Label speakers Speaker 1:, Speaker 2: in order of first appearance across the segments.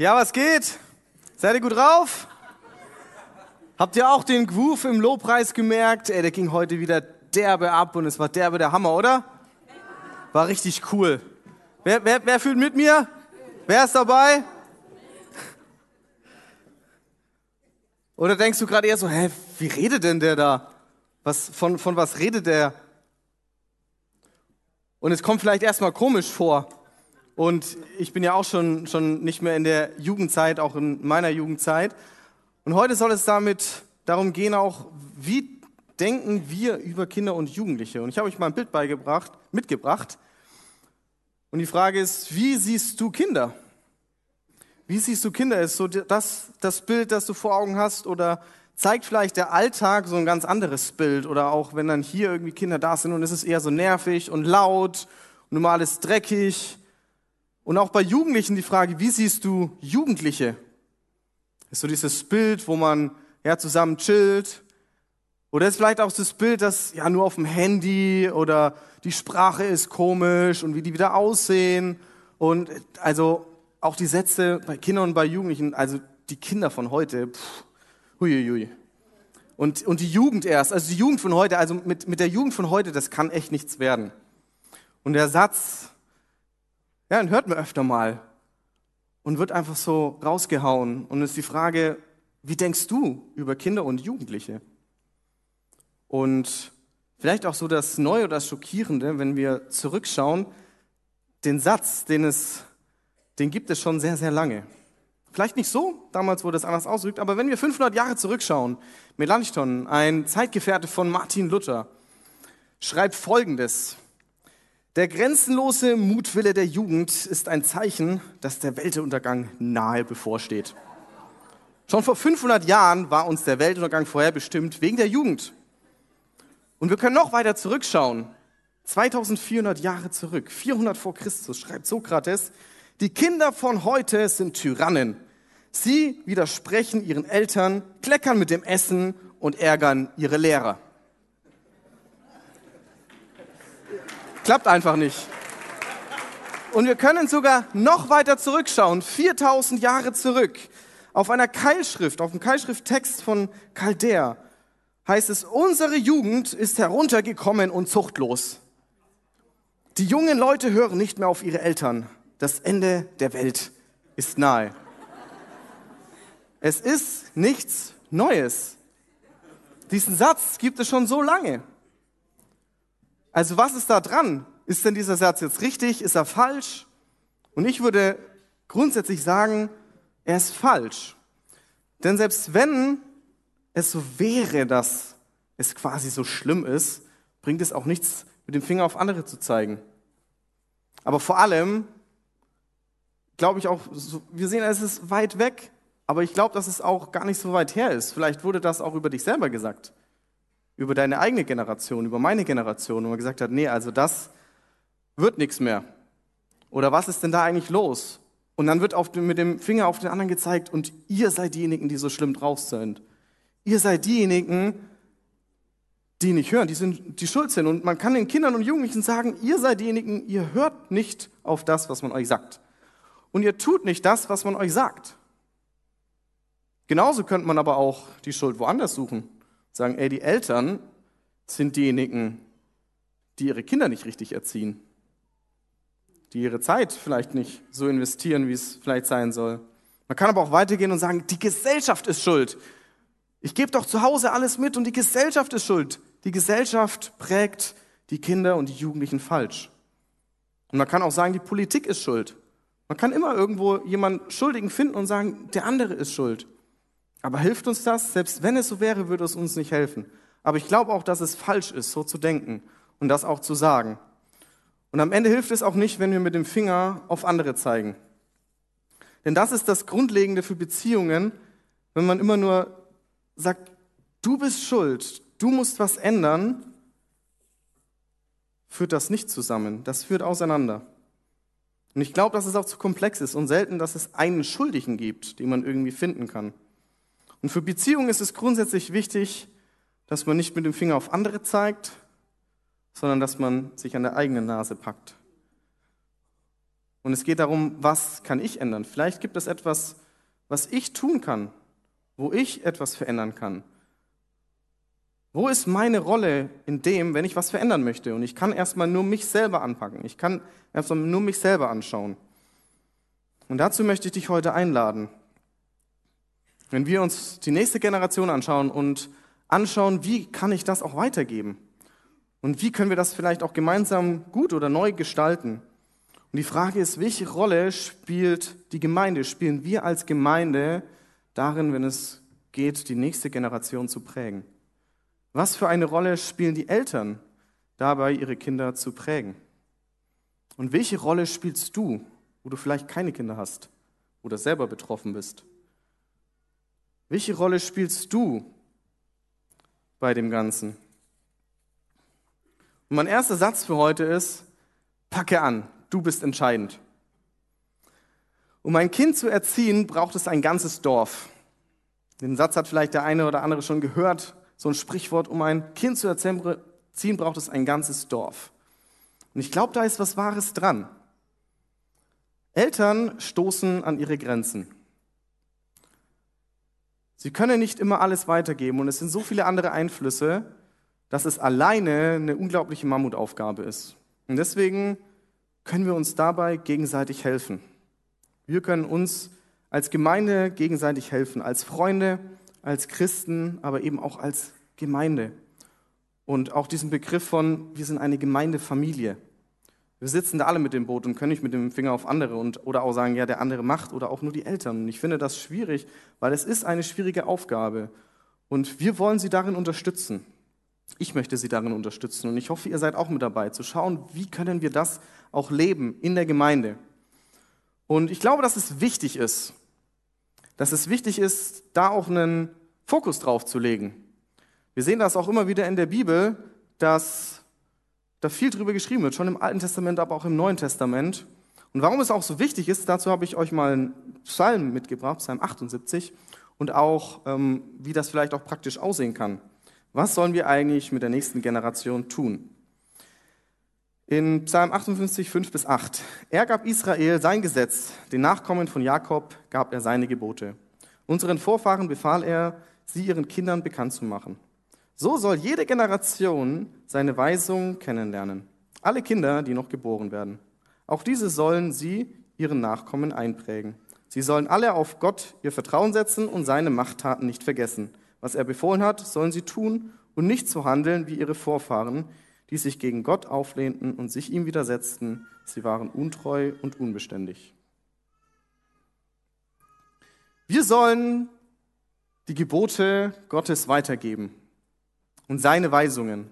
Speaker 1: Ja, was geht? Seid ihr gut drauf? Habt ihr auch den Groove im Lobpreis gemerkt? Ey, der ging heute wieder derbe ab und es war derbe der Hammer, oder? War richtig cool. Wer, wer, wer fühlt mit mir? Wer ist dabei? Oder denkst du gerade eher so, hä, wie redet denn der da? Was, von, von was redet der? Und es kommt vielleicht erstmal komisch vor. Und ich bin ja auch schon, schon nicht mehr in der Jugendzeit, auch in meiner Jugendzeit. Und heute soll es damit darum gehen, auch wie denken wir über Kinder und Jugendliche. Und ich habe euch mal ein Bild beigebracht, mitgebracht. Und die Frage ist, wie siehst du Kinder? Wie siehst du Kinder? Ist so das, das Bild, das du vor Augen hast? Oder zeigt vielleicht der Alltag so ein ganz anderes Bild? Oder auch wenn dann hier irgendwie Kinder da sind und es ist eher so nervig und laut normal ist dreckig und auch bei Jugendlichen die Frage, wie siehst du Jugendliche? Ist so dieses Bild, wo man ja zusammen chillt. Oder ist vielleicht auch das Bild, das ja nur auf dem Handy oder die Sprache ist komisch und wie die wieder aussehen. Und also auch die Sätze bei Kindern und bei Jugendlichen, also die Kinder von heute, pff, huiuiui. Und, und die Jugend erst, also die Jugend von heute, also mit, mit der Jugend von heute, das kann echt nichts werden. Und der Satz, ja, den hört man öfter mal und wird einfach so rausgehauen. Und es ist die Frage, wie denkst du über Kinder und Jugendliche? Und vielleicht auch so das Neue oder das Schockierende, wenn wir zurückschauen, den Satz, den es, den gibt es schon sehr, sehr lange. Vielleicht nicht so, damals wurde es anders ausgedrückt, aber wenn wir 500 Jahre zurückschauen, Melanchthon, ein Zeitgefährte von Martin Luther, schreibt Folgendes. Der grenzenlose Mutwille der Jugend ist ein Zeichen, dass der Weltuntergang nahe bevorsteht. Schon vor 500 Jahren war uns der Weltuntergang vorherbestimmt wegen der Jugend. Und wir können noch weiter zurückschauen. 2400 Jahre zurück, 400 vor Christus, schreibt Sokrates, die Kinder von heute sind Tyrannen. Sie widersprechen ihren Eltern, kleckern mit dem Essen und ärgern ihre Lehrer. Klappt einfach nicht. Und wir können sogar noch weiter zurückschauen, 4000 Jahre zurück. Auf einer Keilschrift, auf dem Keilschrifttext von Chaldea heißt es, unsere Jugend ist heruntergekommen und zuchtlos. Die jungen Leute hören nicht mehr auf ihre Eltern. Das Ende der Welt ist nahe. Es ist nichts Neues. Diesen Satz gibt es schon so lange. Also was ist da dran? Ist denn dieser Satz jetzt richtig? Ist er falsch? Und ich würde grundsätzlich sagen, er ist falsch. Denn selbst wenn es so wäre, dass es quasi so schlimm ist, bringt es auch nichts, mit dem Finger auf andere zu zeigen. Aber vor allem glaube ich auch, wir sehen, es ist weit weg, aber ich glaube, dass es auch gar nicht so weit her ist. Vielleicht wurde das auch über dich selber gesagt über deine eigene Generation, über meine Generation, wo man gesagt hat, nee, also das wird nichts mehr. Oder was ist denn da eigentlich los? Und dann wird auf, mit dem Finger auf den anderen gezeigt und ihr seid diejenigen, die so schlimm drauf sind. Ihr seid diejenigen, die nicht hören, die, sind, die schuld sind. Und man kann den Kindern und Jugendlichen sagen, ihr seid diejenigen, ihr hört nicht auf das, was man euch sagt. Und ihr tut nicht das, was man euch sagt. Genauso könnte man aber auch die Schuld woanders suchen. Sagen, ey, die Eltern sind diejenigen, die ihre Kinder nicht richtig erziehen, die ihre Zeit vielleicht nicht so investieren, wie es vielleicht sein soll. Man kann aber auch weitergehen und sagen, die Gesellschaft ist schuld. Ich gebe doch zu Hause alles mit und die Gesellschaft ist schuld. Die Gesellschaft prägt die Kinder und die Jugendlichen falsch. Und man kann auch sagen, die Politik ist schuld. Man kann immer irgendwo jemanden Schuldigen finden und sagen, der andere ist schuld. Aber hilft uns das? Selbst wenn es so wäre, würde es uns nicht helfen. Aber ich glaube auch, dass es falsch ist, so zu denken und das auch zu sagen. Und am Ende hilft es auch nicht, wenn wir mit dem Finger auf andere zeigen. Denn das ist das Grundlegende für Beziehungen, wenn man immer nur sagt, du bist schuld, du musst was ändern, führt das nicht zusammen. Das führt auseinander. Und ich glaube, dass es auch zu komplex ist und selten, dass es einen Schuldigen gibt, den man irgendwie finden kann. Und für Beziehungen ist es grundsätzlich wichtig, dass man nicht mit dem Finger auf andere zeigt, sondern dass man sich an der eigenen Nase packt. Und es geht darum, was kann ich ändern? Vielleicht gibt es etwas, was ich tun kann, wo ich etwas verändern kann. Wo ist meine Rolle in dem, wenn ich was verändern möchte? Und ich kann erstmal nur mich selber anpacken. Ich kann erstmal nur mich selber anschauen. Und dazu möchte ich dich heute einladen. Wenn wir uns die nächste Generation anschauen und anschauen, wie kann ich das auch weitergeben? Und wie können wir das vielleicht auch gemeinsam gut oder neu gestalten? Und die Frage ist, welche Rolle spielt die Gemeinde, spielen wir als Gemeinde darin, wenn es geht, die nächste Generation zu prägen? Was für eine Rolle spielen die Eltern dabei, ihre Kinder zu prägen? Und welche Rolle spielst du, wo du vielleicht keine Kinder hast oder selber betroffen bist? Welche Rolle spielst du bei dem Ganzen? Und mein erster Satz für heute ist, packe an, du bist entscheidend. Um ein Kind zu erziehen, braucht es ein ganzes Dorf. Den Satz hat vielleicht der eine oder andere schon gehört, so ein Sprichwort, um ein Kind zu erziehen, braucht es ein ganzes Dorf. Und ich glaube, da ist was Wahres dran. Eltern stoßen an ihre Grenzen. Sie können nicht immer alles weitergeben und es sind so viele andere Einflüsse, dass es alleine eine unglaubliche Mammutaufgabe ist. Und deswegen können wir uns dabei gegenseitig helfen. Wir können uns als Gemeinde gegenseitig helfen, als Freunde, als Christen, aber eben auch als Gemeinde. Und auch diesen Begriff von, wir sind eine Gemeindefamilie. Wir sitzen da alle mit dem Boot und können nicht mit dem Finger auf andere und, oder auch sagen, ja, der andere macht oder auch nur die Eltern. Und ich finde das schwierig, weil es ist eine schwierige Aufgabe. Und wir wollen sie darin unterstützen. Ich möchte sie darin unterstützen und ich hoffe, ihr seid auch mit dabei, zu schauen, wie können wir das auch leben in der Gemeinde. Und ich glaube, dass es wichtig ist, dass es wichtig ist, da auch einen Fokus drauf zu legen. Wir sehen das auch immer wieder in der Bibel, dass da viel drüber geschrieben wird, schon im Alten Testament, aber auch im Neuen Testament. Und warum es auch so wichtig ist, dazu habe ich euch mal einen Psalm mitgebracht, Psalm 78, und auch, ähm, wie das vielleicht auch praktisch aussehen kann. Was sollen wir eigentlich mit der nächsten Generation tun? In Psalm 58, 5 bis 8. Er gab Israel sein Gesetz, den Nachkommen von Jakob gab er seine Gebote. Unseren Vorfahren befahl er, sie ihren Kindern bekannt zu machen. So soll jede Generation seine Weisung kennenlernen. Alle Kinder, die noch geboren werden. Auch diese sollen sie ihren Nachkommen einprägen. Sie sollen alle auf Gott ihr Vertrauen setzen und seine Machttaten nicht vergessen. Was er befohlen hat, sollen sie tun und nicht so handeln wie ihre Vorfahren, die sich gegen Gott auflehnten und sich ihm widersetzten. Sie waren untreu und unbeständig. Wir sollen die Gebote Gottes weitergeben und seine Weisungen.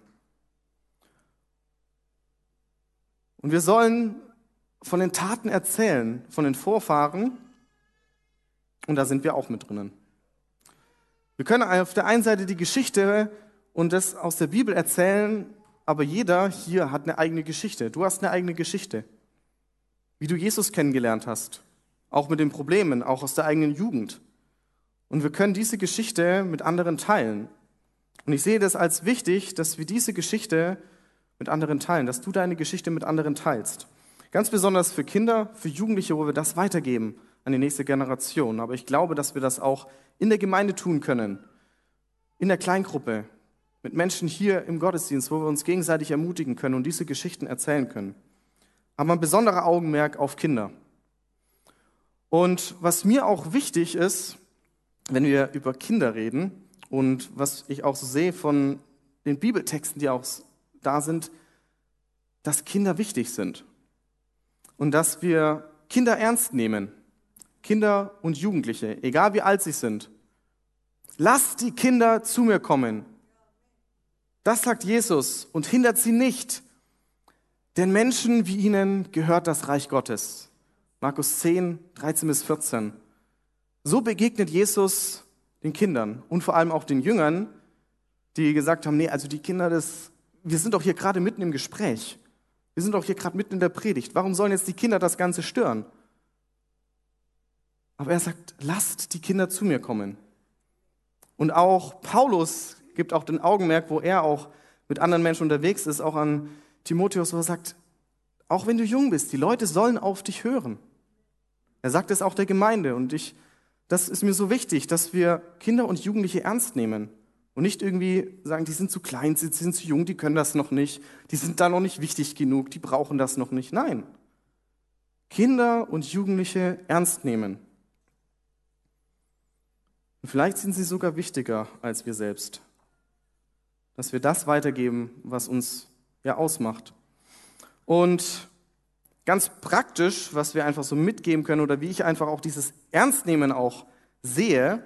Speaker 1: Und wir sollen von den Taten erzählen, von den Vorfahren. Und da sind wir auch mit drinnen. Wir können auf der einen Seite die Geschichte und das aus der Bibel erzählen, aber jeder hier hat eine eigene Geschichte. Du hast eine eigene Geschichte. Wie du Jesus kennengelernt hast. Auch mit den Problemen, auch aus der eigenen Jugend. Und wir können diese Geschichte mit anderen teilen. Und ich sehe das als wichtig, dass wir diese Geschichte mit anderen teilen, dass du deine Geschichte mit anderen teilst. Ganz besonders für Kinder, für Jugendliche, wo wir das weitergeben an die nächste Generation. Aber ich glaube, dass wir das auch in der Gemeinde tun können, in der Kleingruppe, mit Menschen hier im Gottesdienst, wo wir uns gegenseitig ermutigen können und diese Geschichten erzählen können. Aber ein besonderer Augenmerk auf Kinder. Und was mir auch wichtig ist, wenn wir über Kinder reden und was ich auch so sehe von den Bibeltexten, die auch da sind, dass Kinder wichtig sind und dass wir Kinder ernst nehmen. Kinder und Jugendliche, egal wie alt sie sind. Lasst die Kinder zu mir kommen. Das sagt Jesus und hindert sie nicht. Denn Menschen wie ihnen gehört das Reich Gottes. Markus 10, 13 bis 14. So begegnet Jesus den Kindern und vor allem auch den Jüngern, die gesagt haben, nee, also die Kinder des, wir sind doch hier gerade mitten im Gespräch. Wir sind doch hier gerade mitten in der Predigt. Warum sollen jetzt die Kinder das Ganze stören? Aber er sagt, lasst die Kinder zu mir kommen. Und auch Paulus gibt auch den Augenmerk, wo er auch mit anderen Menschen unterwegs ist, auch an Timotheus, wo er sagt, Auch wenn du jung bist, die Leute sollen auf dich hören. Er sagt es auch der Gemeinde und ich, das ist mir so wichtig, dass wir Kinder und Jugendliche ernst nehmen und nicht irgendwie sagen, die sind zu klein, sie sind zu jung, die können das noch nicht, die sind da noch nicht wichtig genug, die brauchen das noch nicht. Nein. Kinder und Jugendliche ernst nehmen. Und vielleicht sind sie sogar wichtiger als wir selbst. Dass wir das weitergeben, was uns ja ausmacht. Und ganz praktisch, was wir einfach so mitgeben können oder wie ich einfach auch dieses Ernstnehmen auch sehe,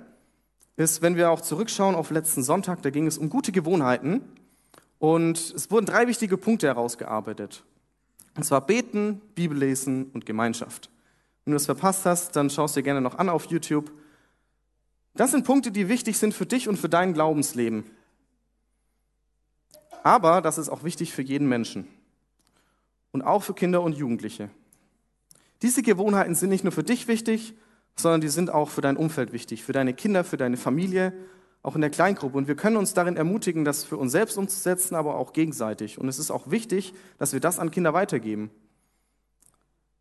Speaker 1: ist, wenn wir auch zurückschauen auf letzten Sonntag, da ging es um gute Gewohnheiten und es wurden drei wichtige Punkte herausgearbeitet. Und zwar beten, Bibel lesen und Gemeinschaft. Wenn du das verpasst hast, dann schaust dir gerne noch an auf YouTube. Das sind Punkte, die wichtig sind für dich und für dein Glaubensleben. Aber das ist auch wichtig für jeden Menschen und auch für Kinder und Jugendliche. Diese Gewohnheiten sind nicht nur für dich wichtig, sondern die sind auch für dein Umfeld wichtig, für deine Kinder, für deine Familie, auch in der Kleingruppe. Und wir können uns darin ermutigen, das für uns selbst umzusetzen, aber auch gegenseitig. Und es ist auch wichtig, dass wir das an Kinder weitergeben.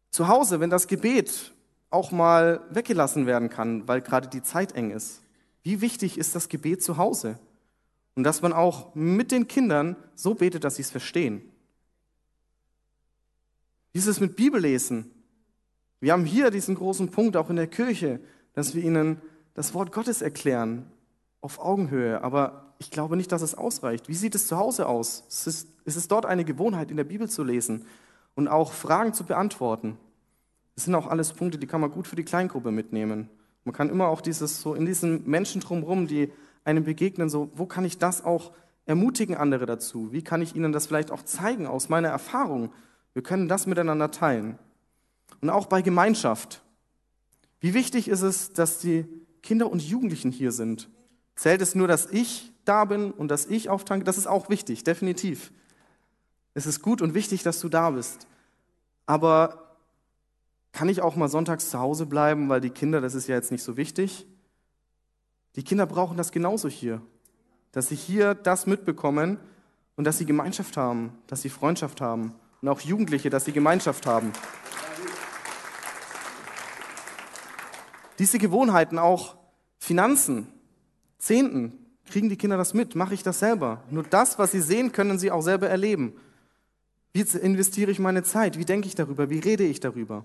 Speaker 1: Zu Hause, wenn das Gebet auch mal weggelassen werden kann, weil gerade die Zeit eng ist. Wie wichtig ist das Gebet zu Hause? Und dass man auch mit den Kindern so betet, dass sie es verstehen. Wie ist es mit Bibellesen? Wir haben hier diesen großen Punkt auch in der Kirche, dass wir ihnen das Wort Gottes erklären auf Augenhöhe. Aber ich glaube nicht, dass es ausreicht. Wie sieht es zu Hause aus? Ist es, ist es dort eine Gewohnheit, in der Bibel zu lesen und auch Fragen zu beantworten? Das sind auch alles Punkte, die kann man gut für die Kleingruppe mitnehmen. Man kann immer auch dieses so in diesen Menschen drumherum, die einem begegnen, so, wo kann ich das auch ermutigen andere dazu? Wie kann ich ihnen das vielleicht auch zeigen aus meiner Erfahrung? Wir können das miteinander teilen. Und auch bei Gemeinschaft. Wie wichtig ist es, dass die Kinder und Jugendlichen hier sind? Zählt es nur, dass ich da bin und dass ich auftanke? Das ist auch wichtig, definitiv. Es ist gut und wichtig, dass du da bist. Aber kann ich auch mal sonntags zu Hause bleiben, weil die Kinder, das ist ja jetzt nicht so wichtig? Die Kinder brauchen das genauso hier. Dass sie hier das mitbekommen und dass sie Gemeinschaft haben, dass sie Freundschaft haben. Und auch Jugendliche, dass sie Gemeinschaft haben. Diese Gewohnheiten, auch Finanzen, Zehnten, kriegen die Kinder das mit? Mache ich das selber? Nur das, was sie sehen, können sie auch selber erleben. Wie investiere ich meine Zeit? Wie denke ich darüber? Wie rede ich darüber?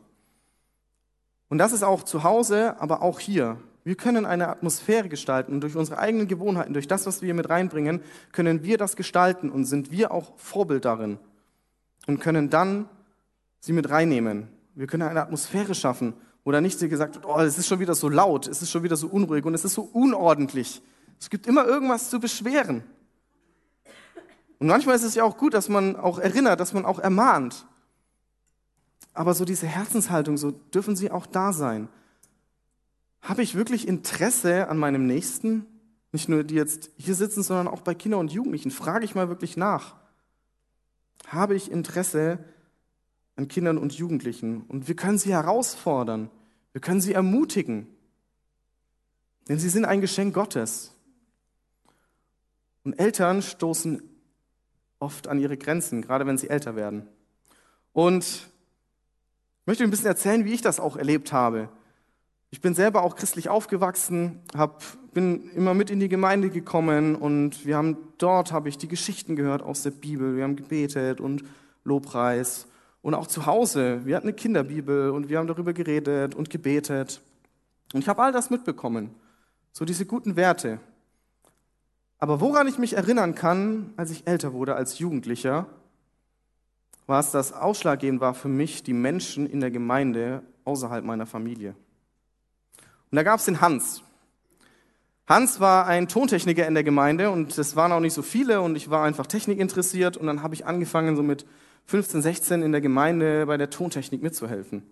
Speaker 1: Und das ist auch zu Hause, aber auch hier. Wir können eine Atmosphäre gestalten und durch unsere eigenen Gewohnheiten, durch das, was wir mit reinbringen, können wir das gestalten und sind wir auch Vorbild darin und können dann sie mit reinnehmen. Wir können eine Atmosphäre schaffen, wo da nicht gesagt wird, oh, es ist schon wieder so laut, es ist schon wieder so unruhig und es ist so unordentlich. Es gibt immer irgendwas zu beschweren. Und manchmal ist es ja auch gut, dass man auch erinnert, dass man auch ermahnt. Aber so diese Herzenshaltung, so dürfen sie auch da sein. Habe ich wirklich Interesse an meinem Nächsten? Nicht nur die jetzt hier sitzen, sondern auch bei Kindern und Jugendlichen. Frage ich mal wirklich nach. Habe ich Interesse an Kindern und Jugendlichen? Und wir können sie herausfordern. Wir können sie ermutigen. Denn sie sind ein Geschenk Gottes. Und Eltern stoßen oft an ihre Grenzen, gerade wenn sie älter werden. Und ich möchte ein bisschen erzählen, wie ich das auch erlebt habe. Ich bin selber auch christlich aufgewachsen, hab, bin immer mit in die Gemeinde gekommen und wir haben dort habe ich die Geschichten gehört aus der Bibel. Wir haben gebetet und Lobpreis und auch zu Hause. Wir hatten eine Kinderbibel und wir haben darüber geredet und gebetet. Und ich habe all das mitbekommen, so diese guten Werte. Aber woran ich mich erinnern kann, als ich älter wurde, als Jugendlicher, war es, dass ausschlaggebend war für mich die Menschen in der Gemeinde außerhalb meiner Familie. Und da gab es den Hans. Hans war ein Tontechniker in der Gemeinde und es waren auch nicht so viele und ich war einfach Technik interessiert und dann habe ich angefangen, so mit 15, 16 in der Gemeinde bei der Tontechnik mitzuhelfen.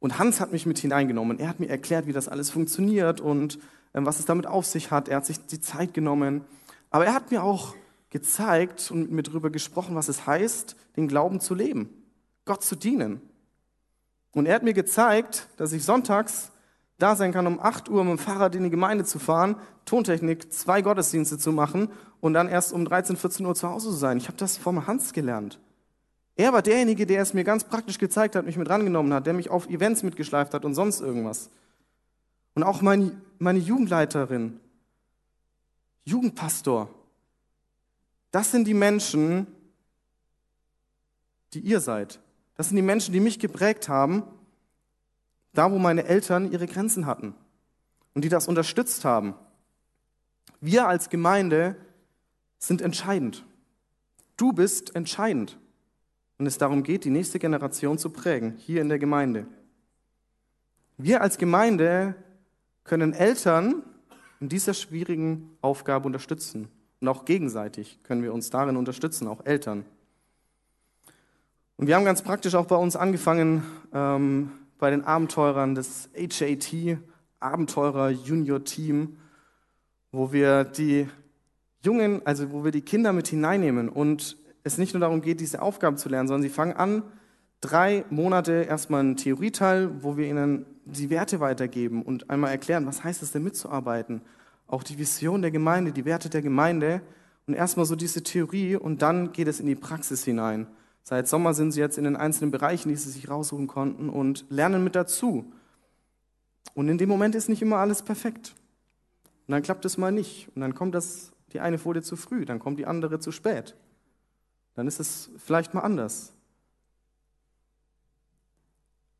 Speaker 1: Und Hans hat mich mit hineingenommen. Er hat mir erklärt, wie das alles funktioniert und äh, was es damit auf sich hat. Er hat sich die Zeit genommen. Aber er hat mir auch gezeigt und mit mir darüber gesprochen, was es heißt, den Glauben zu leben, Gott zu dienen. Und er hat mir gezeigt, dass ich sonntags da sein kann, um 8 Uhr mit dem Fahrrad in die Gemeinde zu fahren, Tontechnik, zwei Gottesdienste zu machen und dann erst um 13, 14 Uhr zu Hause zu sein. Ich habe das vom Hans gelernt. Er war derjenige, der es mir ganz praktisch gezeigt hat, mich mit rangenommen hat, der mich auf Events mitgeschleift hat und sonst irgendwas. Und auch meine, meine Jugendleiterin, Jugendpastor, das sind die Menschen, die ihr seid. Das sind die Menschen, die mich geprägt haben, da wo meine Eltern ihre Grenzen hatten und die das unterstützt haben. Wir als Gemeinde sind entscheidend. Du bist entscheidend. Und es darum geht, die nächste Generation zu prägen, hier in der Gemeinde. Wir als Gemeinde können Eltern in dieser schwierigen Aufgabe unterstützen. Und auch gegenseitig können wir uns darin unterstützen, auch Eltern. Und wir haben ganz praktisch auch bei uns angefangen, ähm, bei den Abenteurern des HAT, Abenteurer Junior Team, wo wir die Jungen, also wo wir die Kinder mit hineinnehmen und es nicht nur darum geht, diese Aufgaben zu lernen, sondern sie fangen an, drei Monate erstmal einen Theorieteil, wo wir ihnen die Werte weitergeben und einmal erklären, was heißt es denn mitzuarbeiten, auch die Vision der Gemeinde, die Werte der Gemeinde und erstmal so diese Theorie und dann geht es in die Praxis hinein. Seit Sommer sind sie jetzt in den einzelnen Bereichen, die sie sich raussuchen konnten und lernen mit dazu. Und in dem Moment ist nicht immer alles perfekt. Und dann klappt es mal nicht. Und dann kommt das, die eine Folie zu früh, dann kommt die andere zu spät. Dann ist es vielleicht mal anders.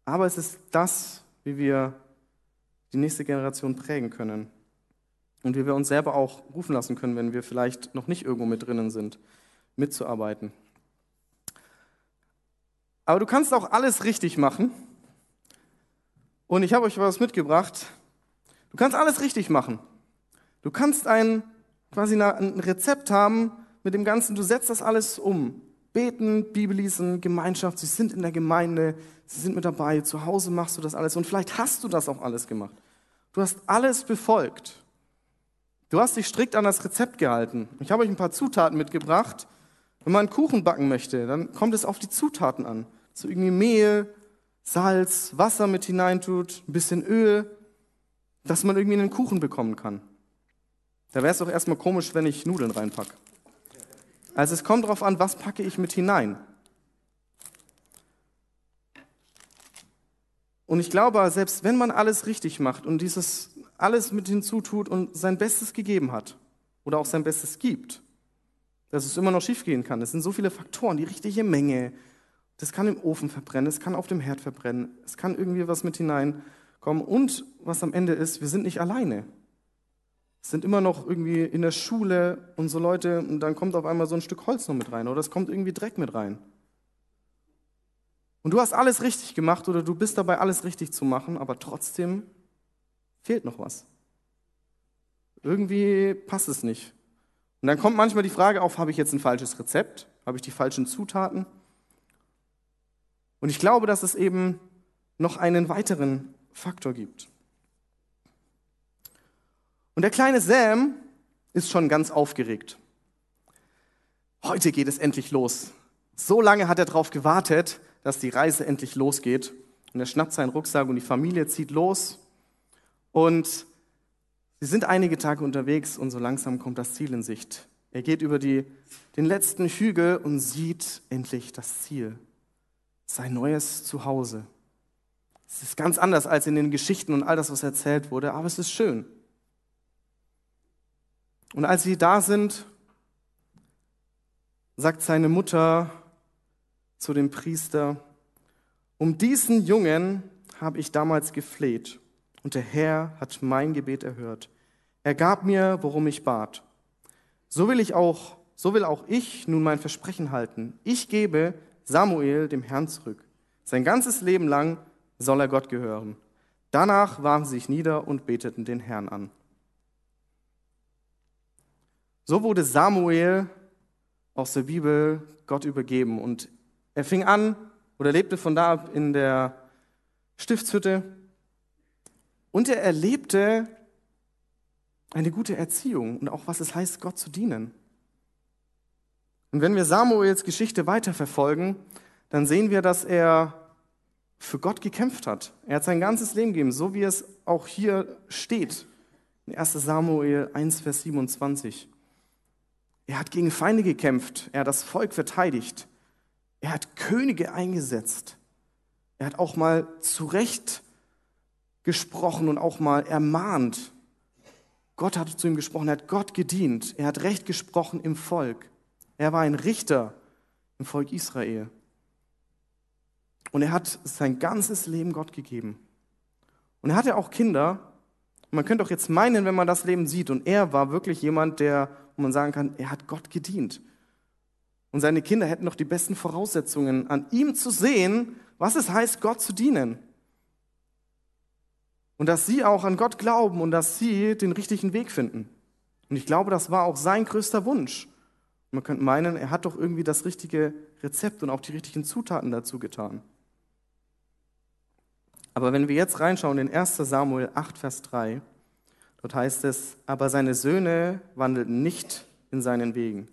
Speaker 1: Aber es ist das, wie wir die nächste Generation prägen können. Und wie wir uns selber auch rufen lassen können, wenn wir vielleicht noch nicht irgendwo mit drinnen sind, mitzuarbeiten. Aber du kannst auch alles richtig machen. Und ich habe euch was mitgebracht. Du kannst alles richtig machen. Du kannst ein, quasi ein Rezept haben mit dem Ganzen, du setzt das alles um. Beten, Bibel lesen, Gemeinschaft, sie sind in der Gemeinde, sie sind mit dabei, zu Hause machst du das alles und vielleicht hast du das auch alles gemacht. Du hast alles befolgt. Du hast dich strikt an das Rezept gehalten. Ich habe euch ein paar Zutaten mitgebracht. Wenn man einen Kuchen backen möchte, dann kommt es auf die Zutaten an so irgendwie Mehl, Salz, Wasser mit hineintut, ein bisschen Öl, dass man irgendwie einen Kuchen bekommen kann. Da wäre es doch erstmal komisch, wenn ich Nudeln reinpacke. Also es kommt darauf an, was packe ich mit hinein. Und ich glaube, selbst wenn man alles richtig macht und dieses alles mit hinzutut und sein Bestes gegeben hat oder auch sein Bestes gibt, dass es immer noch schiefgehen kann. Es sind so viele Faktoren, die richtige Menge, das kann im Ofen verbrennen, es kann auf dem Herd verbrennen, es kann irgendwie was mit hineinkommen. Und was am Ende ist, wir sind nicht alleine. Es sind immer noch irgendwie in der Schule und so Leute, und dann kommt auf einmal so ein Stück Holz noch mit rein oder es kommt irgendwie Dreck mit rein. Und du hast alles richtig gemacht oder du bist dabei, alles richtig zu machen, aber trotzdem fehlt noch was. Irgendwie passt es nicht. Und dann kommt manchmal die Frage auf, habe ich jetzt ein falsches Rezept? Habe ich die falschen Zutaten? Und ich glaube, dass es eben noch einen weiteren Faktor gibt. Und der kleine Sam ist schon ganz aufgeregt. Heute geht es endlich los. So lange hat er darauf gewartet, dass die Reise endlich losgeht. Und er schnappt seinen Rucksack und die Familie zieht los. Und sie sind einige Tage unterwegs und so langsam kommt das Ziel in Sicht. Er geht über die, den letzten Hügel und sieht endlich das Ziel sein neues Zuhause. Es ist ganz anders als in den Geschichten und all das, was erzählt wurde, aber es ist schön. Und als sie da sind, sagt seine Mutter zu dem Priester, um diesen Jungen habe ich damals gefleht und der Herr hat mein Gebet erhört. Er gab mir, worum ich bat. So will ich auch, so will auch ich nun mein Versprechen halten. Ich gebe Samuel dem Herrn zurück. Sein ganzes Leben lang soll er Gott gehören. Danach warfen sie sich nieder und beteten den Herrn an. So wurde Samuel aus der Bibel Gott übergeben und er fing an oder lebte von da ab in der Stiftshütte und er erlebte eine gute Erziehung und auch was es heißt, Gott zu dienen. Und wenn wir Samuels Geschichte weiterverfolgen, dann sehen wir, dass er für Gott gekämpft hat. Er hat sein ganzes Leben gegeben, so wie es auch hier steht. In 1 Samuel 1, Vers 27. Er hat gegen Feinde gekämpft, er hat das Volk verteidigt. Er hat Könige eingesetzt. Er hat auch mal zurecht gesprochen und auch mal ermahnt. Gott hat zu ihm gesprochen, er hat Gott gedient, er hat Recht gesprochen im Volk. Er war ein Richter im Volk Israel. Und er hat sein ganzes Leben Gott gegeben. Und er hatte auch Kinder. man könnte auch jetzt meinen, wenn man das Leben sieht, und er war wirklich jemand, der, wo man sagen kann, er hat Gott gedient. Und seine Kinder hätten noch die besten Voraussetzungen, an ihm zu sehen, was es heißt, Gott zu dienen. Und dass sie auch an Gott glauben und dass sie den richtigen Weg finden. Und ich glaube, das war auch sein größter Wunsch. Man könnte meinen, er hat doch irgendwie das richtige Rezept und auch die richtigen Zutaten dazu getan. Aber wenn wir jetzt reinschauen in 1 Samuel 8, Vers 3, dort heißt es, aber seine Söhne wandelten nicht in seinen Wegen,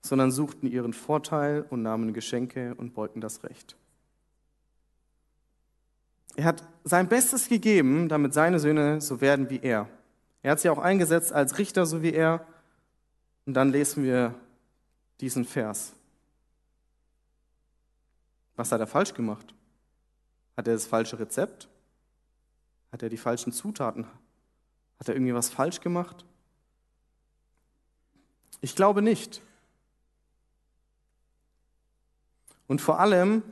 Speaker 1: sondern suchten ihren Vorteil und nahmen Geschenke und beugten das Recht. Er hat sein Bestes gegeben, damit seine Söhne so werden wie er. Er hat sie auch eingesetzt als Richter, so wie er. Und dann lesen wir diesen Vers. Was hat er falsch gemacht? Hat er das falsche Rezept? Hat er die falschen Zutaten? Hat er irgendwie was falsch gemacht? Ich glaube nicht. Und vor allem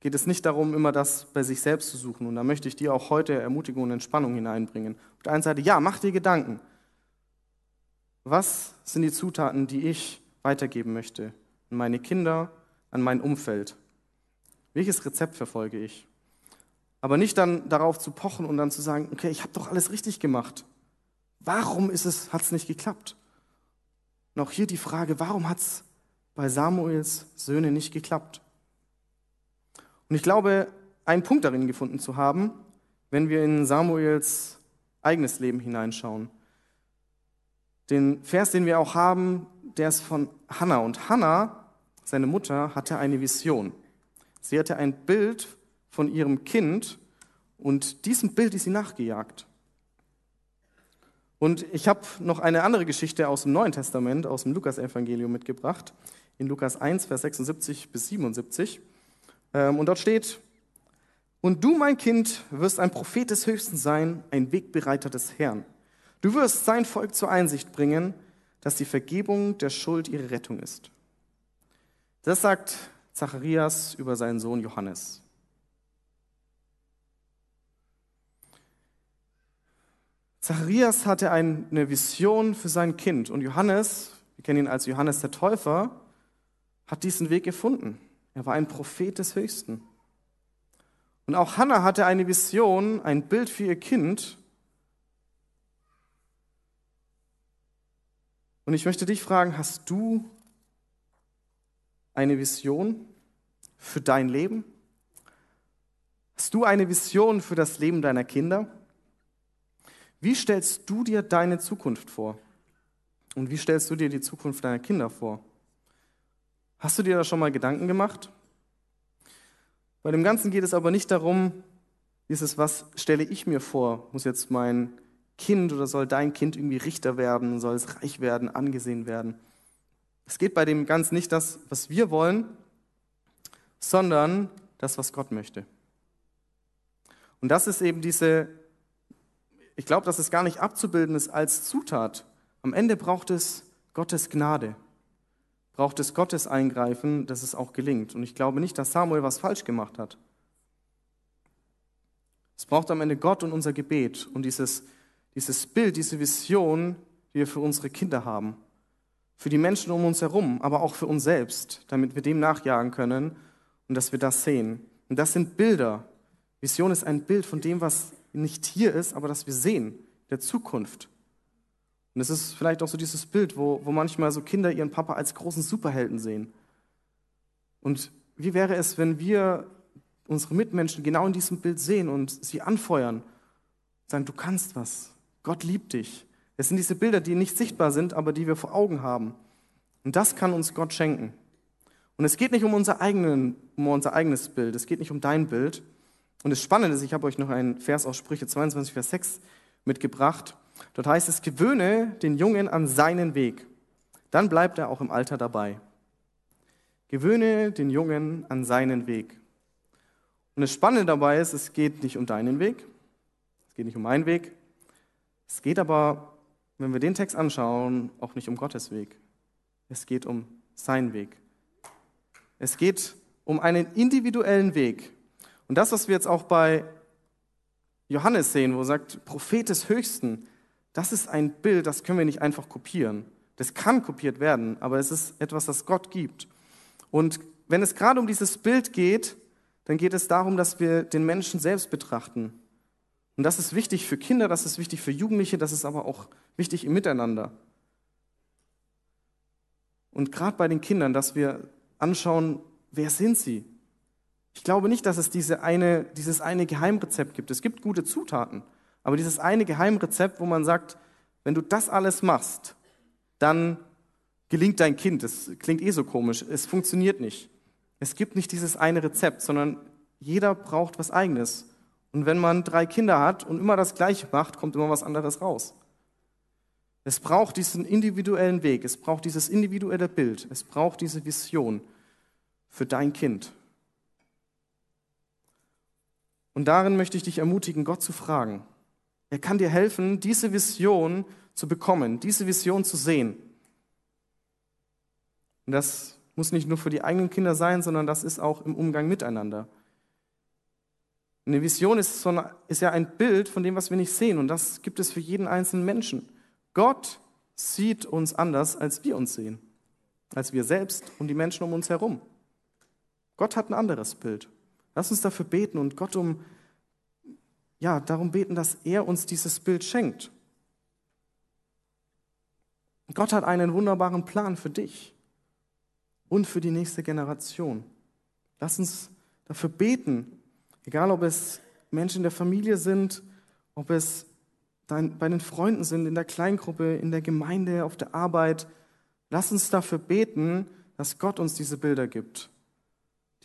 Speaker 1: geht es nicht darum, immer das bei sich selbst zu suchen. Und da möchte ich dir auch heute Ermutigung und Entspannung hineinbringen. Auf der einen Seite, ja, mach dir Gedanken. Was sind die Zutaten, die ich weitergeben möchte? An meine Kinder, an mein Umfeld. Welches Rezept verfolge ich? Aber nicht dann darauf zu pochen und dann zu sagen, okay, ich habe doch alles richtig gemacht. Warum ist es, hat es nicht geklappt? Und auch hier die Frage, warum hat es bei Samuels Söhne nicht geklappt? Und ich glaube, einen Punkt darin gefunden zu haben, wenn wir in Samuels eigenes Leben hineinschauen. Den Vers, den wir auch haben, der ist von Hannah. Und Hannah, seine Mutter, hatte eine Vision. Sie hatte ein Bild von ihrem Kind und diesem Bild ist sie nachgejagt. Und ich habe noch eine andere Geschichte aus dem Neuen Testament, aus dem Lukas-Evangelium mitgebracht, in Lukas 1, Vers 76 bis 77. Ähm, und dort steht, und du, mein Kind, wirst ein Prophet des Höchsten sein, ein Wegbereiter des Herrn. Du wirst sein Volk zur Einsicht bringen, dass die Vergebung der Schuld ihre Rettung ist. Das sagt Zacharias über seinen Sohn Johannes. Zacharias hatte eine Vision für sein Kind und Johannes, wir kennen ihn als Johannes der Täufer, hat diesen Weg gefunden. Er war ein Prophet des Höchsten. Und auch Hannah hatte eine Vision, ein Bild für ihr Kind. Und ich möchte dich fragen, hast du eine Vision für dein Leben? Hast du eine Vision für das Leben deiner Kinder? Wie stellst du dir deine Zukunft vor? Und wie stellst du dir die Zukunft deiner Kinder vor? Hast du dir da schon mal Gedanken gemacht? Bei dem Ganzen geht es aber nicht darum, dieses, was stelle ich mir vor? Muss jetzt mein Kind oder soll dein Kind irgendwie Richter werden? Soll es reich werden, angesehen werden? Es geht bei dem Ganzen nicht das, was wir wollen, sondern das, was Gott möchte. Und das ist eben diese, ich glaube, dass es gar nicht abzubilden ist als Zutat. Am Ende braucht es Gottes Gnade braucht es Gottes Eingreifen, dass es auch gelingt. Und ich glaube nicht, dass Samuel was falsch gemacht hat. Es braucht am Ende Gott und unser Gebet und dieses, dieses Bild, diese Vision, die wir für unsere Kinder haben, für die Menschen um uns herum, aber auch für uns selbst, damit wir dem nachjagen können und dass wir das sehen. Und das sind Bilder. Vision ist ein Bild von dem, was nicht hier ist, aber das wir sehen, der Zukunft. Und es ist vielleicht auch so dieses Bild, wo, wo manchmal so Kinder ihren Papa als großen Superhelden sehen. Und wie wäre es, wenn wir unsere Mitmenschen genau in diesem Bild sehen und sie anfeuern, sagen, du kannst was, Gott liebt dich. Es sind diese Bilder, die nicht sichtbar sind, aber die wir vor Augen haben. Und das kann uns Gott schenken. Und es geht nicht um unser, eigenen, um unser eigenes Bild, es geht nicht um dein Bild. Und das Spannende ist, ich habe euch noch einen Vers aus Sprüche 22, Vers 6 mitgebracht. Dort heißt es, gewöhne den Jungen an seinen Weg, dann bleibt er auch im Alter dabei. Gewöhne den Jungen an seinen Weg. Und das Spannende dabei ist, es geht nicht um deinen Weg, es geht nicht um meinen Weg, es geht aber, wenn wir den Text anschauen, auch nicht um Gottes Weg. Es geht um seinen Weg. Es geht um einen individuellen Weg. Und das, was wir jetzt auch bei Johannes sehen, wo er sagt, Prophet des Höchsten, das ist ein Bild, das können wir nicht einfach kopieren. Das kann kopiert werden, aber es ist etwas, das Gott gibt. Und wenn es gerade um dieses Bild geht, dann geht es darum, dass wir den Menschen selbst betrachten. Und das ist wichtig für Kinder, das ist wichtig für Jugendliche, das ist aber auch wichtig im Miteinander. Und gerade bei den Kindern, dass wir anschauen, wer sind sie? Ich glaube nicht, dass es diese eine, dieses eine Geheimrezept gibt. Es gibt gute Zutaten, aber dieses eine Geheimrezept, wo man sagt, wenn du das alles machst, dann gelingt dein Kind. Das klingt eh so komisch. Es funktioniert nicht. Es gibt nicht dieses eine Rezept, sondern jeder braucht was eigenes. Und wenn man drei Kinder hat und immer das Gleiche macht, kommt immer was anderes raus. Es braucht diesen individuellen Weg, es braucht dieses individuelle Bild, es braucht diese Vision für dein Kind. Und darin möchte ich dich ermutigen, Gott zu fragen. Er kann dir helfen, diese Vision zu bekommen, diese Vision zu sehen. Und das muss nicht nur für die eigenen Kinder sein, sondern das ist auch im Umgang miteinander. Eine Vision ist, so eine, ist ja ein Bild von dem, was wir nicht sehen. Und das gibt es für jeden einzelnen Menschen. Gott sieht uns anders, als wir uns sehen. Als wir selbst und die Menschen um uns herum. Gott hat ein anderes Bild. Lass uns dafür beten und Gott um, ja, darum beten, dass er uns dieses Bild schenkt. Gott hat einen wunderbaren Plan für dich und für die nächste Generation. Lass uns dafür beten, egal ob es Menschen in der Familie sind, ob es bei den Freunden sind, in der Kleingruppe, in der Gemeinde, auf der Arbeit. Lass uns dafür beten, dass Gott uns diese Bilder gibt,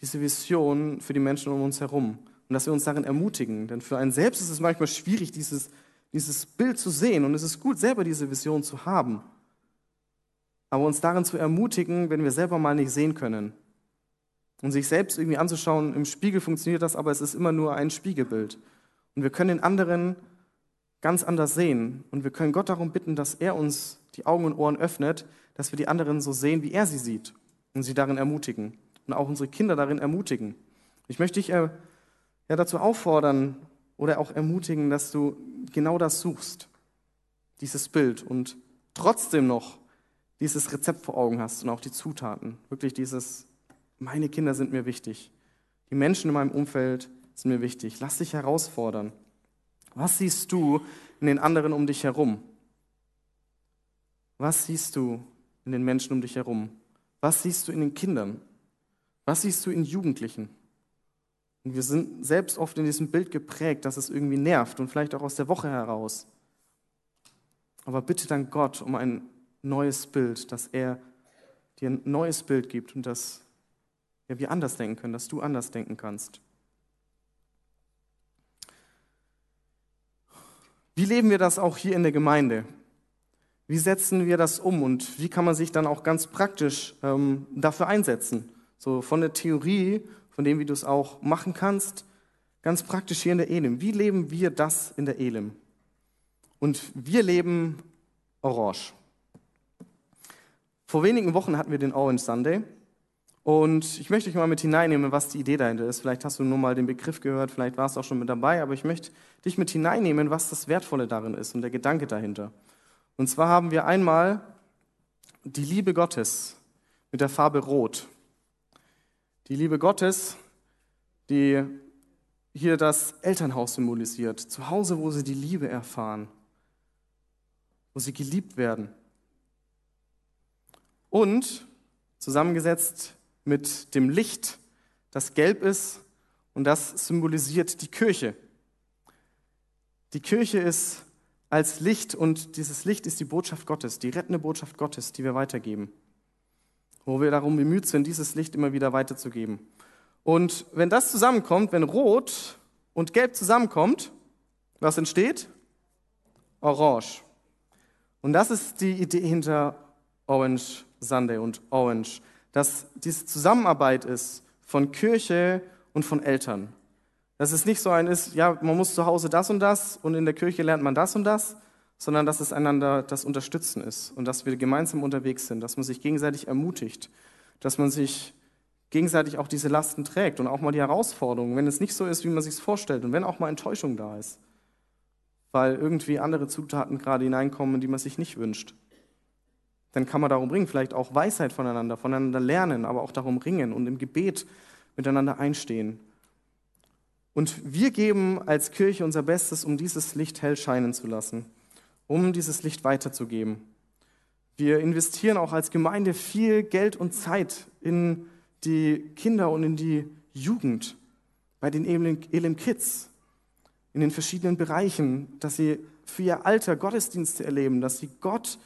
Speaker 1: diese Vision für die Menschen um uns herum und dass wir uns darin ermutigen. Denn für einen selbst ist es manchmal schwierig, dieses, dieses Bild zu sehen und es ist gut, selber diese Vision zu haben aber uns darin zu ermutigen, wenn wir selber mal nicht sehen können. Und sich selbst irgendwie anzuschauen, im Spiegel funktioniert das, aber es ist immer nur ein Spiegelbild. Und wir können den anderen ganz anders sehen. Und wir können Gott darum bitten, dass er uns die Augen und Ohren öffnet, dass wir die anderen so sehen, wie er sie sieht und sie darin ermutigen. Und auch unsere Kinder darin ermutigen. Ich möchte dich äh, ja, dazu auffordern oder auch ermutigen, dass du genau das suchst, dieses Bild und trotzdem noch dieses Rezept vor Augen hast und auch die Zutaten. Wirklich dieses, meine Kinder sind mir wichtig. Die Menschen in meinem Umfeld sind mir wichtig. Lass dich herausfordern. Was siehst du in den anderen um dich herum? Was siehst du in den Menschen um dich herum? Was siehst du in den Kindern? Was siehst du in Jugendlichen? Und wir sind selbst oft in diesem Bild geprägt, dass es irgendwie nervt und vielleicht auch aus der Woche heraus. Aber bitte dann Gott um ein neues Bild, dass er dir ein neues Bild gibt und dass ja, wir anders denken können, dass du anders denken kannst. Wie leben wir das auch hier in der Gemeinde? Wie setzen wir das um und wie kann man sich dann auch ganz praktisch ähm, dafür einsetzen? So von der Theorie, von dem, wie du es auch machen kannst, ganz praktisch hier in der Elim. Wie leben wir das in der Elim? Und wir leben orange. Vor wenigen Wochen hatten wir den Orange Sunday und ich möchte dich mal mit hineinnehmen, was die Idee dahinter ist. Vielleicht hast du nur mal den Begriff gehört, vielleicht warst du auch schon mit dabei, aber ich möchte dich mit hineinnehmen, was das Wertvolle darin ist und der Gedanke dahinter. Und zwar haben wir einmal die Liebe Gottes mit der Farbe Rot. Die Liebe Gottes, die hier das Elternhaus symbolisiert. Zu Hause, wo sie die Liebe erfahren, wo sie geliebt werden und zusammengesetzt mit dem Licht, das gelb ist und das symbolisiert die Kirche. Die Kirche ist als Licht und dieses Licht ist die Botschaft Gottes, die rettende Botschaft Gottes, die wir weitergeben, wo wir darum bemüht sind, dieses Licht immer wieder weiterzugeben. Und wenn das zusammenkommt, wenn Rot und Gelb zusammenkommt, was entsteht? Orange. Und das ist die Idee hinter Orange Sunday und Orange. Dass diese Zusammenarbeit ist von Kirche und von Eltern. Dass es nicht so ein ist, ja, man muss zu Hause das und das und in der Kirche lernt man das und das, sondern dass es einander das Unterstützen ist und dass wir gemeinsam unterwegs sind, dass man sich gegenseitig ermutigt, dass man sich gegenseitig auch diese Lasten trägt und auch mal die Herausforderungen, wenn es nicht so ist, wie man sich es vorstellt und wenn auch mal Enttäuschung da ist, weil irgendwie andere Zutaten gerade hineinkommen, die man sich nicht wünscht. Dann kann man darum ringen, vielleicht auch Weisheit voneinander, voneinander lernen, aber auch darum ringen und im Gebet miteinander einstehen. Und wir geben als Kirche unser Bestes, um dieses Licht hell scheinen zu lassen, um dieses Licht weiterzugeben. Wir investieren auch als Gemeinde viel Geld und Zeit in die Kinder und in die Jugend, bei den Elim Kids, in den verschiedenen Bereichen, dass sie für ihr Alter Gottesdienste erleben, dass sie Gott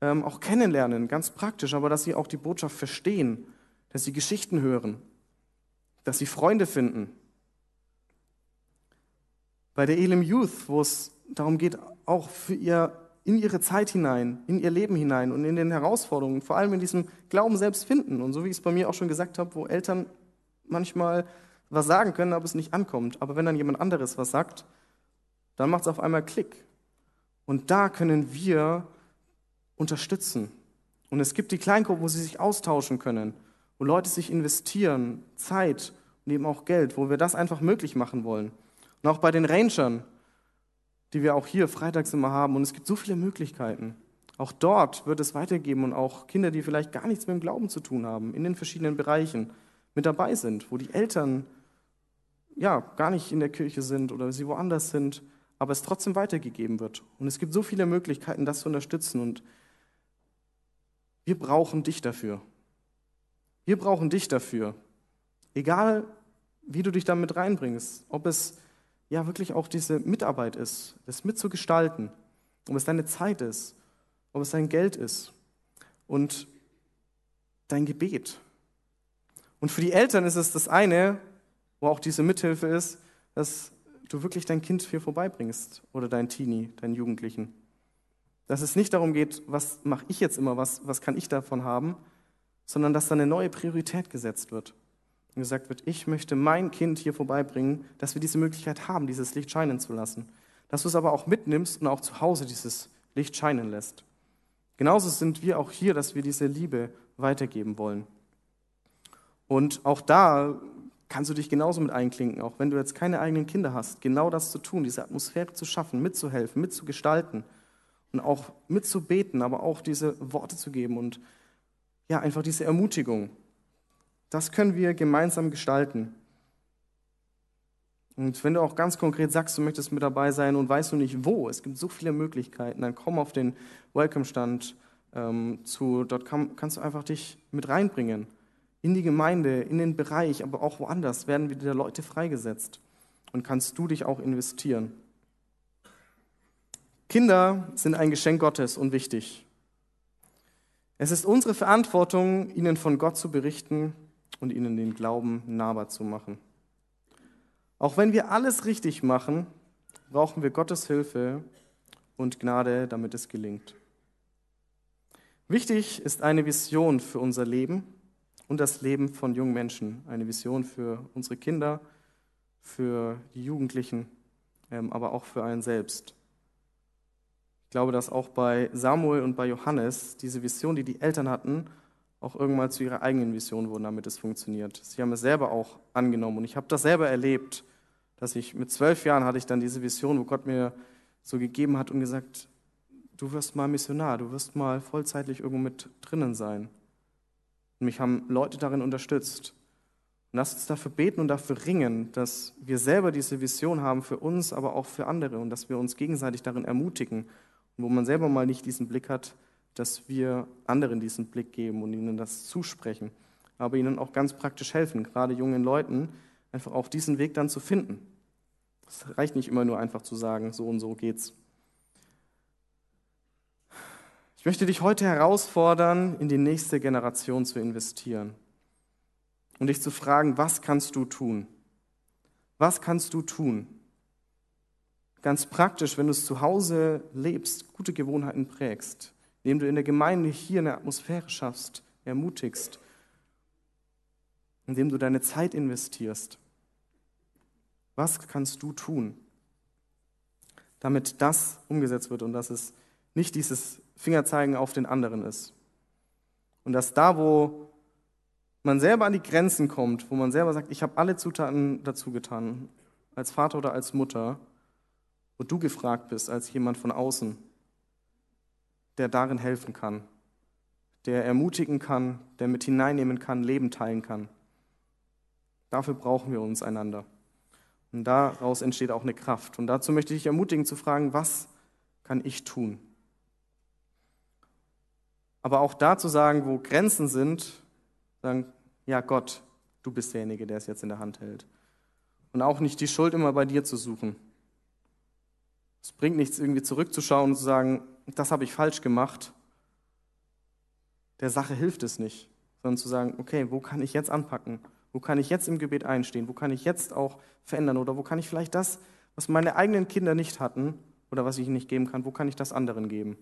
Speaker 1: ähm, auch kennenlernen, ganz praktisch, aber dass sie auch die Botschaft verstehen, dass sie Geschichten hören, dass sie Freunde finden. Bei der Elim Youth, wo es darum geht, auch für ihr in ihre Zeit hinein, in ihr Leben hinein und in den Herausforderungen, vor allem in diesem Glauben selbst finden. Und so wie ich es bei mir auch schon gesagt habe, wo Eltern manchmal was sagen können, aber es nicht ankommt. Aber wenn dann jemand anderes was sagt, dann macht es auf einmal Klick. Und da können wir unterstützen. Und es gibt die Kleingruppen, wo sie sich austauschen können, wo Leute sich investieren, Zeit und eben auch Geld, wo wir das einfach möglich machen wollen. Und auch bei den Rangern, die wir auch hier freitags immer haben. Und es gibt so viele Möglichkeiten. Auch dort wird es weitergeben und auch Kinder, die vielleicht gar nichts mit dem Glauben zu tun haben, in den verschiedenen Bereichen mit dabei sind, wo die Eltern ja gar nicht in der Kirche sind oder sie woanders sind, aber es trotzdem weitergegeben wird. Und es gibt so viele Möglichkeiten, das zu unterstützen. Und wir brauchen dich dafür. Wir brauchen dich dafür. Egal, wie du dich damit reinbringst, ob es ja wirklich auch diese Mitarbeit ist, das mitzugestalten, ob es deine Zeit ist, ob es dein Geld ist und dein Gebet. Und für die Eltern ist es das eine, wo auch diese Mithilfe ist, dass du wirklich dein Kind hier vorbeibringst oder dein Teenie, deinen Jugendlichen. Dass es nicht darum geht, was mache ich jetzt immer, was, was kann ich davon haben, sondern dass da eine neue Priorität gesetzt wird und gesagt wird, ich möchte mein Kind hier vorbeibringen, dass wir diese Möglichkeit haben, dieses Licht scheinen zu lassen. Dass du es aber auch mitnimmst und auch zu Hause dieses Licht scheinen lässt. Genauso sind wir auch hier, dass wir diese Liebe weitergeben wollen. Und auch da kannst du dich genauso mit einklinken, auch wenn du jetzt keine eigenen Kinder hast, genau das zu tun, diese Atmosphäre zu schaffen, mitzuhelfen, mitzugestalten und auch mitzubeten, aber auch diese Worte zu geben und ja, einfach diese Ermutigung. Das können wir gemeinsam gestalten. Und wenn du auch ganz konkret sagst, du möchtest mit dabei sein und weißt du nicht wo, es gibt so viele Möglichkeiten, dann komm auf den Welcome-Stand ähm, zu. Dort kann, kannst du einfach dich mit reinbringen. In die Gemeinde, in den Bereich, aber auch woanders werden wieder Leute freigesetzt. Und kannst du dich auch investieren. Kinder sind ein Geschenk Gottes und wichtig. Es ist unsere Verantwortung, ihnen von Gott zu berichten und ihnen den Glauben nahbar zu machen. Auch wenn wir alles richtig machen, brauchen wir Gottes Hilfe und Gnade, damit es gelingt. Wichtig ist eine Vision für unser Leben und das Leben von jungen Menschen. Eine Vision für unsere Kinder, für die Jugendlichen, ähm, aber auch für einen selbst. Ich glaube, dass auch bei Samuel und bei Johannes diese Vision, die die Eltern hatten, auch irgendwann zu ihrer eigenen Vision wurden, damit es funktioniert. Sie haben es selber auch angenommen und ich habe das selber erlebt, dass ich mit zwölf Jahren hatte ich dann diese Vision, wo Gott mir so gegeben hat und gesagt, du wirst mal Missionar, du wirst mal vollzeitlich irgendwo mit drinnen sein. Und mich haben Leute darin unterstützt. Und lasst uns dafür beten und dafür ringen, dass wir selber diese Vision haben für uns, aber auch für andere und dass wir uns gegenseitig darin ermutigen. Wo man selber mal nicht diesen Blick hat, dass wir anderen diesen Blick geben und ihnen das zusprechen, aber ihnen auch ganz praktisch helfen, gerade jungen Leuten, einfach auch diesen Weg dann zu finden. Es reicht nicht immer nur einfach zu sagen, so und so geht's. Ich möchte dich heute herausfordern, in die nächste Generation zu investieren und dich zu fragen, was kannst du tun? Was kannst du tun? Ganz praktisch, wenn du es zu Hause lebst, gute Gewohnheiten prägst, indem du in der Gemeinde hier eine Atmosphäre schaffst, ermutigst indem du deine Zeit investierst. Was kannst du tun, damit das umgesetzt wird und dass es nicht dieses Fingerzeigen auf den anderen ist? Und dass da, wo man selber an die Grenzen kommt, wo man selber sagt, ich habe alle Zutaten dazu getan, als Vater oder als Mutter, wo du gefragt bist als jemand von außen, der darin helfen kann, der ermutigen kann, der mit hineinnehmen kann, Leben teilen kann. Dafür brauchen wir uns einander. Und daraus entsteht auch eine Kraft. Und dazu möchte ich dich ermutigen zu fragen, was kann ich tun? Aber auch da zu sagen, wo Grenzen sind, sagen, ja Gott, du bist derjenige, der es jetzt in der Hand hält. Und auch nicht die Schuld immer bei dir zu suchen. Es bringt nichts, irgendwie zurückzuschauen und zu sagen, das habe ich falsch gemacht. Der Sache hilft es nicht, sondern zu sagen, okay, wo kann ich jetzt anpacken? Wo kann ich jetzt im Gebet einstehen? Wo kann ich jetzt auch verändern? Oder wo kann ich vielleicht das, was meine eigenen Kinder nicht hatten oder was ich ihnen nicht geben kann, wo kann ich das anderen geben?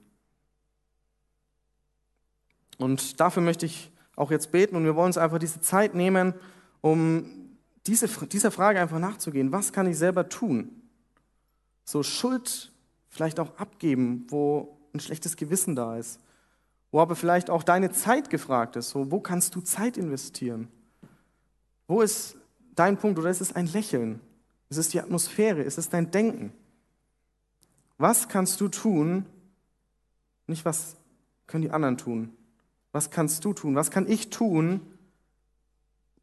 Speaker 1: Und dafür möchte ich auch jetzt beten und wir wollen uns einfach diese Zeit nehmen, um diese, dieser Frage einfach nachzugehen. Was kann ich selber tun? So Schuld vielleicht auch abgeben, wo ein schlechtes Gewissen da ist. Wo aber vielleicht auch deine Zeit gefragt ist. So, wo kannst du Zeit investieren? Wo ist dein Punkt oder ist es ein Lächeln? Ist es die Atmosphäre? Ist es dein Denken? Was kannst du tun? Nicht was können die anderen tun. Was kannst du tun? Was kann ich tun,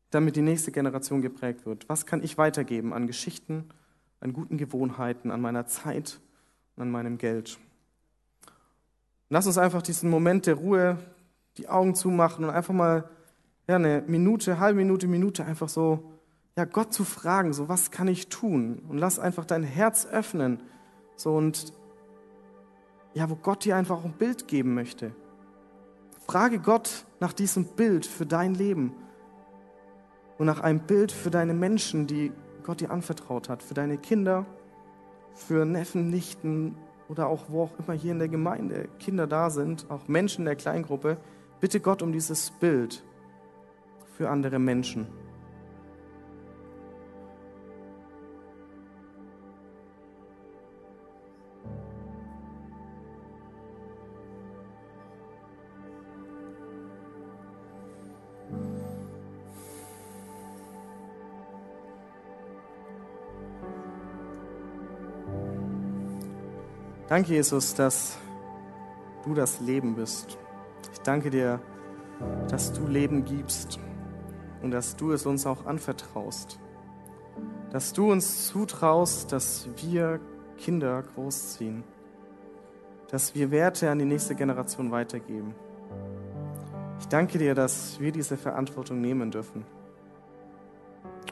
Speaker 1: damit die nächste Generation geprägt wird? Was kann ich weitergeben an Geschichten, an guten Gewohnheiten, an meiner Zeit und an meinem Geld? Lass uns einfach diesen Moment der Ruhe, die Augen zumachen und einfach mal ja, eine Minute, halbe Minute, Minute einfach so, ja, Gott zu fragen, so, was kann ich tun? Und lass einfach dein Herz öffnen, so, und, ja, wo Gott dir einfach auch ein Bild geben möchte. Frage Gott nach diesem Bild für dein Leben und nach einem Bild für deine Menschen, die Gott dir anvertraut hat, für deine Kinder, für Neffen, Nichten oder auch wo auch immer hier in der Gemeinde Kinder da sind, auch Menschen der Kleingruppe. Bitte Gott um dieses Bild für andere Menschen. Danke, Jesus, dass du das Leben bist. Ich danke dir, dass du Leben gibst und dass du es uns auch anvertraust. Dass du uns zutraust, dass wir Kinder großziehen. Dass wir Werte an die nächste Generation weitergeben. Ich danke dir, dass wir diese Verantwortung nehmen dürfen.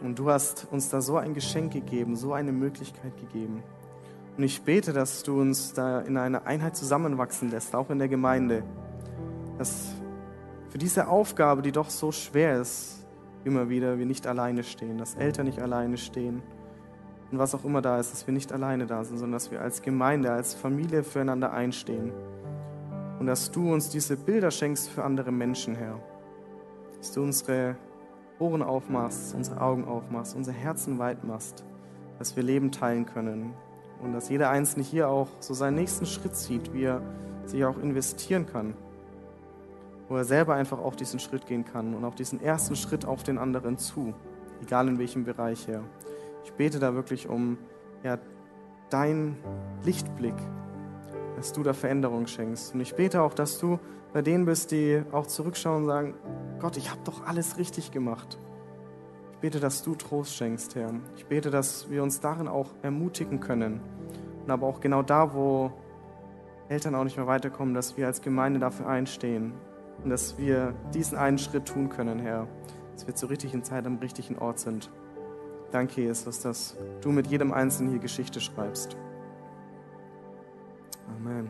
Speaker 1: Und du hast uns da so ein Geschenk gegeben, so eine Möglichkeit gegeben. Und ich bete, dass du uns da in einer Einheit zusammenwachsen lässt, auch in der Gemeinde. Dass für diese Aufgabe, die doch so schwer ist, immer wieder wir nicht alleine stehen, dass Eltern nicht alleine stehen und was auch immer da ist, dass wir nicht alleine da sind, sondern dass wir als Gemeinde, als Familie füreinander einstehen. Und dass du uns diese Bilder schenkst für andere Menschen, Herr. Dass du unsere Ohren aufmachst, unsere Augen aufmachst, unsere Herzen weit machst, dass wir Leben teilen können. Und dass jeder Einzelne hier auch so seinen nächsten Schritt sieht, wie er sich auch investieren kann wo er selber einfach auch diesen Schritt gehen kann und auch diesen ersten Schritt auf den anderen zu, egal in welchem Bereich her. Ich bete da wirklich um ja, dein Lichtblick, dass du da Veränderung schenkst. Und ich bete auch, dass du bei denen bist, die auch zurückschauen und sagen, Gott, ich habe doch alles richtig gemacht. Ich bete, dass du Trost schenkst, Herr. Ich bete, dass wir uns darin auch ermutigen können. Und aber auch genau da, wo Eltern auch nicht mehr weiterkommen, dass wir als Gemeinde dafür einstehen und dass wir diesen einen Schritt tun können, Herr, dass wir zur richtigen Zeit am richtigen Ort sind. Danke, Jesus, dass du mit jedem Einzelnen hier Geschichte schreibst. Amen.